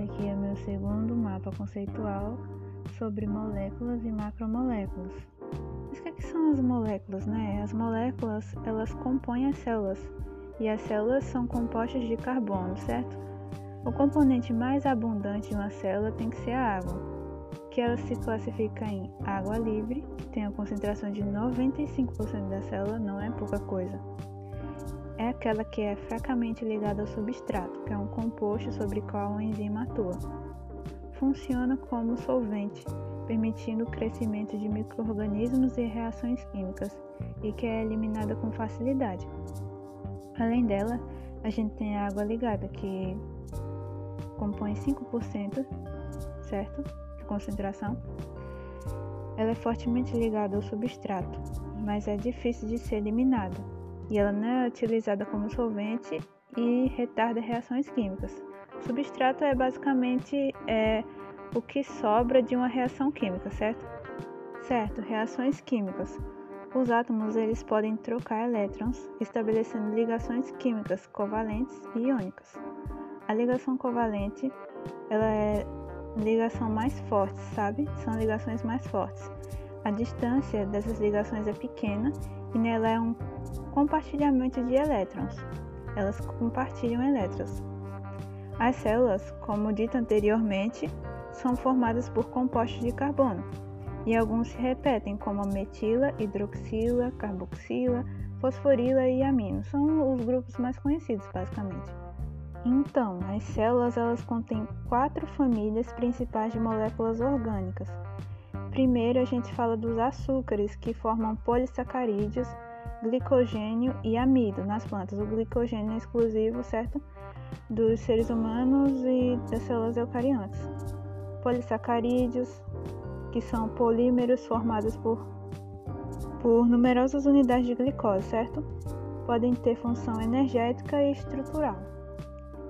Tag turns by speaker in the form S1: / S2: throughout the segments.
S1: Esse aqui é meu segundo mapa conceitual sobre moléculas e macromoléculas. Mas o que, é que são as moléculas, né? As moléculas, elas compõem as células, e as células são compostas de carbono, certo? O componente mais abundante de uma célula tem que ser a água, que ela se classifica em água livre, que tem a concentração de 95% da célula, não é pouca coisa é aquela que é fracamente ligada ao substrato, que é um composto sobre o qual a enzima atua. Funciona como solvente, permitindo o crescimento de microorganismos e reações químicas, e que é eliminada com facilidade. Além dela, a gente tem a água ligada, que compõe 5%, certo? De concentração. Ela é fortemente ligada ao substrato, mas é difícil de ser eliminada e ela não é utilizada como solvente e retarda reações químicas. Substrato é basicamente é, o que sobra de uma reação química, certo? Certo, reações químicas. Os átomos eles podem trocar elétrons, estabelecendo ligações químicas covalentes e iônicas. A ligação covalente ela é ligação mais forte, sabe? São ligações mais fortes. A distância dessas ligações é pequena e nela é um compartilhamento de elétrons. Elas compartilham elétrons. As células, como dito anteriormente, são formadas por compostos de carbono, e alguns se repetem, como a metila, hidroxila, carboxila, fosforila e amino. São os grupos mais conhecidos, basicamente. Então, as células elas contêm quatro famílias principais de moléculas orgânicas. Primeiro, a gente fala dos açúcares, que formam polissacarídeos, glicogênio e amido nas plantas. O glicogênio é exclusivo, certo? Dos seres humanos e das células eucariontes. Polissacarídeos, que são polímeros formados por, por numerosas unidades de glicose, certo? Podem ter função energética e estrutural.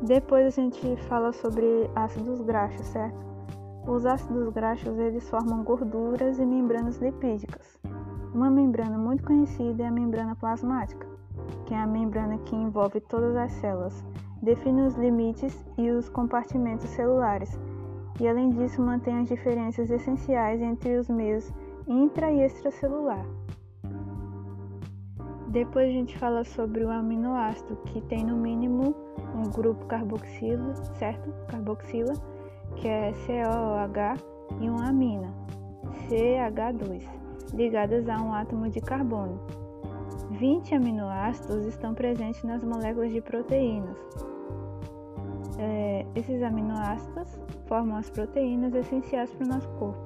S1: Depois a gente fala sobre ácidos graxos, certo? Os ácidos graxos eles formam gorduras e membranas lipídicas. Uma membrana muito conhecida é a membrana plasmática, que é a membrana que envolve todas as células, define os limites e os compartimentos celulares, e além disso mantém as diferenças essenciais entre os meios intra e extracelular. Depois a gente fala sobre o aminoácido, que tem no mínimo um grupo carboxila, certo? Carboxila, que é COH, e uma amina, CH2 ligadas a um átomo de carbono. 20 aminoácidos estão presentes nas moléculas de proteínas. É, esses aminoácidos formam as proteínas essenciais para o nosso corpo.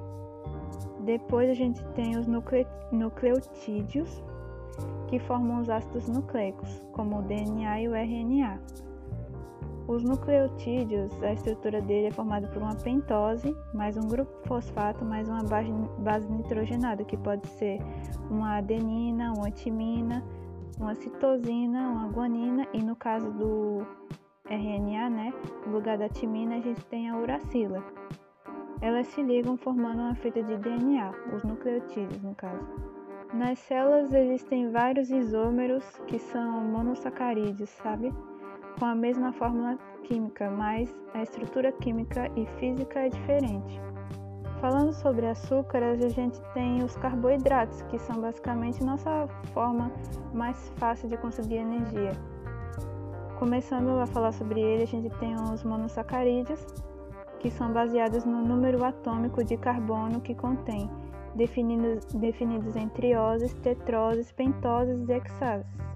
S1: Depois a gente tem os nucle nucleotídeos, que formam os ácidos nucleicos, como o DNA e o RNA. Os nucleotídeos, a estrutura dele é formada por uma pentose, mais um grupo fosfato, mais uma base nitrogenada, que pode ser uma adenina, uma timina, uma citosina, uma guanina e no caso do RNA, né, no lugar da timina a gente tem a uracila. Elas se ligam formando uma fita de DNA, os nucleotídeos no caso. Nas células existem vários isômeros que são monossacarídeos, sabe? Com a mesma fórmula química, mas a estrutura química e física é diferente. Falando sobre açúcares, a gente tem os carboidratos, que são basicamente nossa forma mais fácil de conseguir energia. Começando a falar sobre ele, a gente tem os monossacarídeos, que são baseados no número atômico de carbono que contém, definidos, definidos em trioses, tetroses, pentoses e hexases.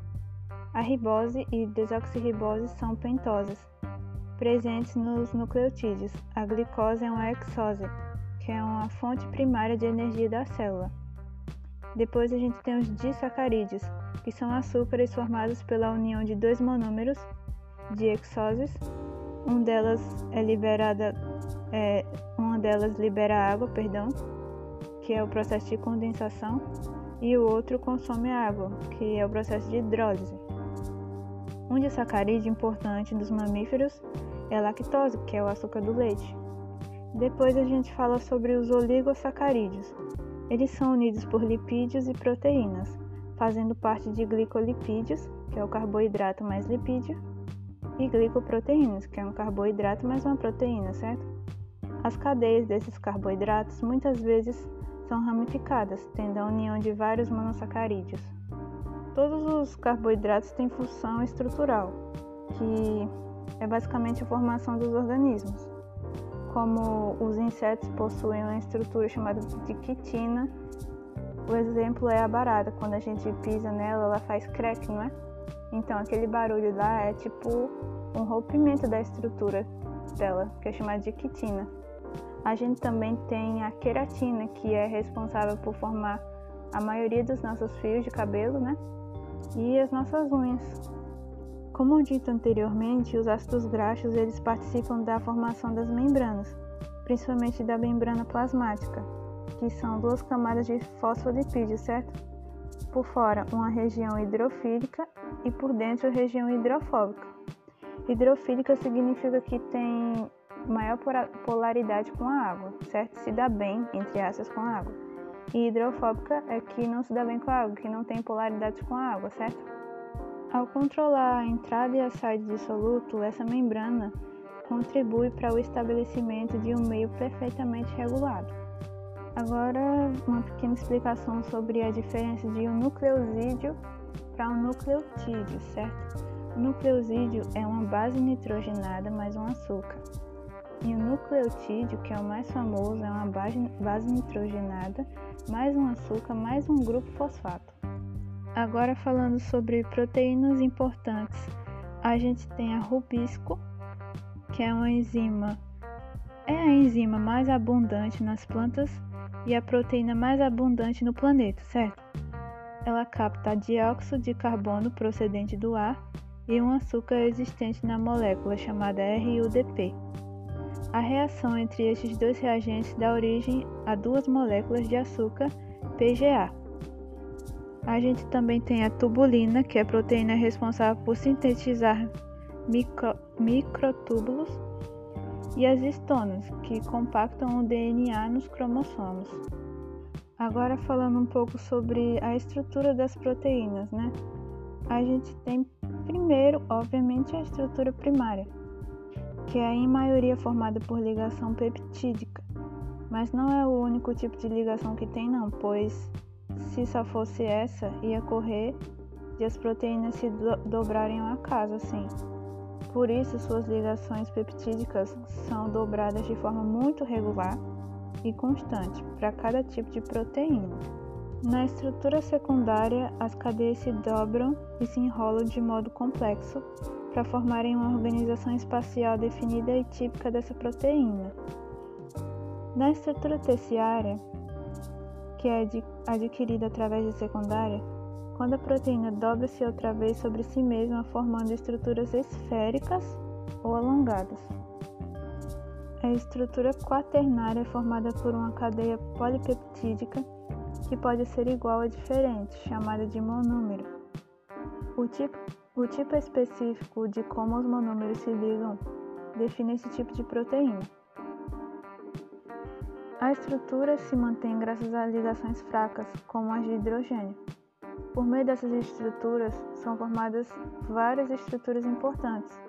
S1: A ribose e desoxirribose são pentosas, presentes nos nucleotídeos. A glicose é uma hexose, que é uma fonte primária de energia da célula. Depois a gente tem os disacarídeos, que são açúcares formados pela união de dois monômeros de hexoses. Um delas é liberada, é, uma delas libera água, perdão, que é o processo de condensação, e o outro consome água, que é o processo de hidrólise. Um disacarídeo importante dos mamíferos é a lactose, que é o açúcar do leite. Depois a gente fala sobre os oligosacarídeos. Eles são unidos por lipídios e proteínas, fazendo parte de glicolipídios, que é o carboidrato mais lipídio, e glicoproteínas, que é um carboidrato mais uma proteína, certo? As cadeias desses carboidratos muitas vezes são ramificadas, tendo a união de vários monossacarídeos. Todos os carboidratos têm função estrutural, que é basicamente a formação dos organismos. Como os insetos possuem uma estrutura chamada de quitina, o exemplo é a barata, quando a gente pisa nela, ela faz crack, não é? Então aquele barulho lá é tipo um rompimento da estrutura dela, que é chamada de quitina. A gente também tem a queratina, que é responsável por formar a maioria dos nossos fios de cabelo, né? E as nossas unhas. Como dito anteriormente, os ácidos graxos eles participam da formação das membranas, principalmente da membrana plasmática, que são duas camadas de fosfolipídio, certo? Por fora, uma região hidrofílica e por dentro, a região hidrofóbica. Hidrofílica significa que tem maior polaridade com a água, certo? Se dá bem, entre aspas, com a água. E hidrofóbica é que não se dá bem com a água, que não tem polaridade com a água, certo? Ao controlar a entrada e a saída de soluto, essa membrana contribui para o estabelecimento de um meio perfeitamente regulado. Agora, uma pequena explicação sobre a diferença de um nucleosídeo para um nucleotídeo, certo? O nucleosídeo é uma base nitrogenada mais um açúcar. E o nucleotídeo, que é o mais famoso, é uma base, nitrogenada mais um açúcar mais um grupo fosfato. Agora falando sobre proteínas importantes, a gente tem a rubisco, que é uma enzima, é a enzima mais abundante nas plantas e a proteína mais abundante no planeta, certo? Ela capta dióxido de carbono procedente do ar e um açúcar existente na molécula chamada RUDP. A reação entre estes dois reagentes dá origem a duas moléculas de açúcar PGA. A gente também tem a tubulina, que é a proteína responsável por sintetizar micro, microtúbulos e as histonas, que compactam o DNA nos cromossomos. Agora falando um pouco sobre a estrutura das proteínas, né? A gente tem primeiro, obviamente, a estrutura primária, que é em maioria formada por ligação peptídica, mas não é o único tipo de ligação que tem não, pois se só fosse essa, ia correr de as proteínas se do dobrarem ao acaso, assim. Por isso, suas ligações peptídicas são dobradas de forma muito regular e constante para cada tipo de proteína. Na estrutura secundária, as cadeias se dobram e se enrolam de modo complexo para formarem uma organização espacial definida e típica dessa proteína. Na estrutura terciária, que é adquirida através de secundária, quando a proteína dobra-se outra vez sobre si mesma, formando estruturas esféricas ou alongadas. A estrutura quaternária é formada por uma cadeia polipeptídica que pode ser igual ou diferente, chamada de monômero. O tipo, o tipo específico de como os monômeros se ligam define esse tipo de proteína. A estrutura se mantém graças a ligações fracas, como as de hidrogênio. Por meio dessas estruturas são formadas várias estruturas importantes,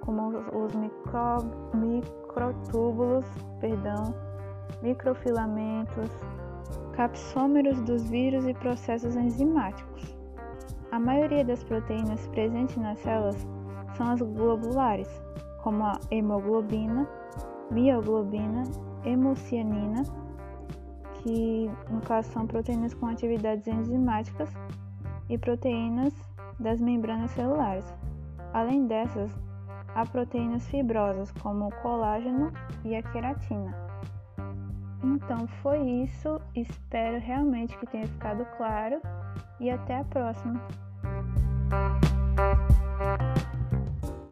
S1: como os micro, microtúbulos, perdão, microfilamentos, capsômeros dos vírus e processos enzimáticos. A maioria das proteínas presentes nas células são as globulares, como a hemoglobina, mioglobina, hemocianina que no caso são proteínas com atividades enzimáticas e proteínas das membranas celulares. Além dessas, há proteínas fibrosas como o colágeno e a queratina. Então foi isso, espero realmente que tenha ficado claro e até a próxima!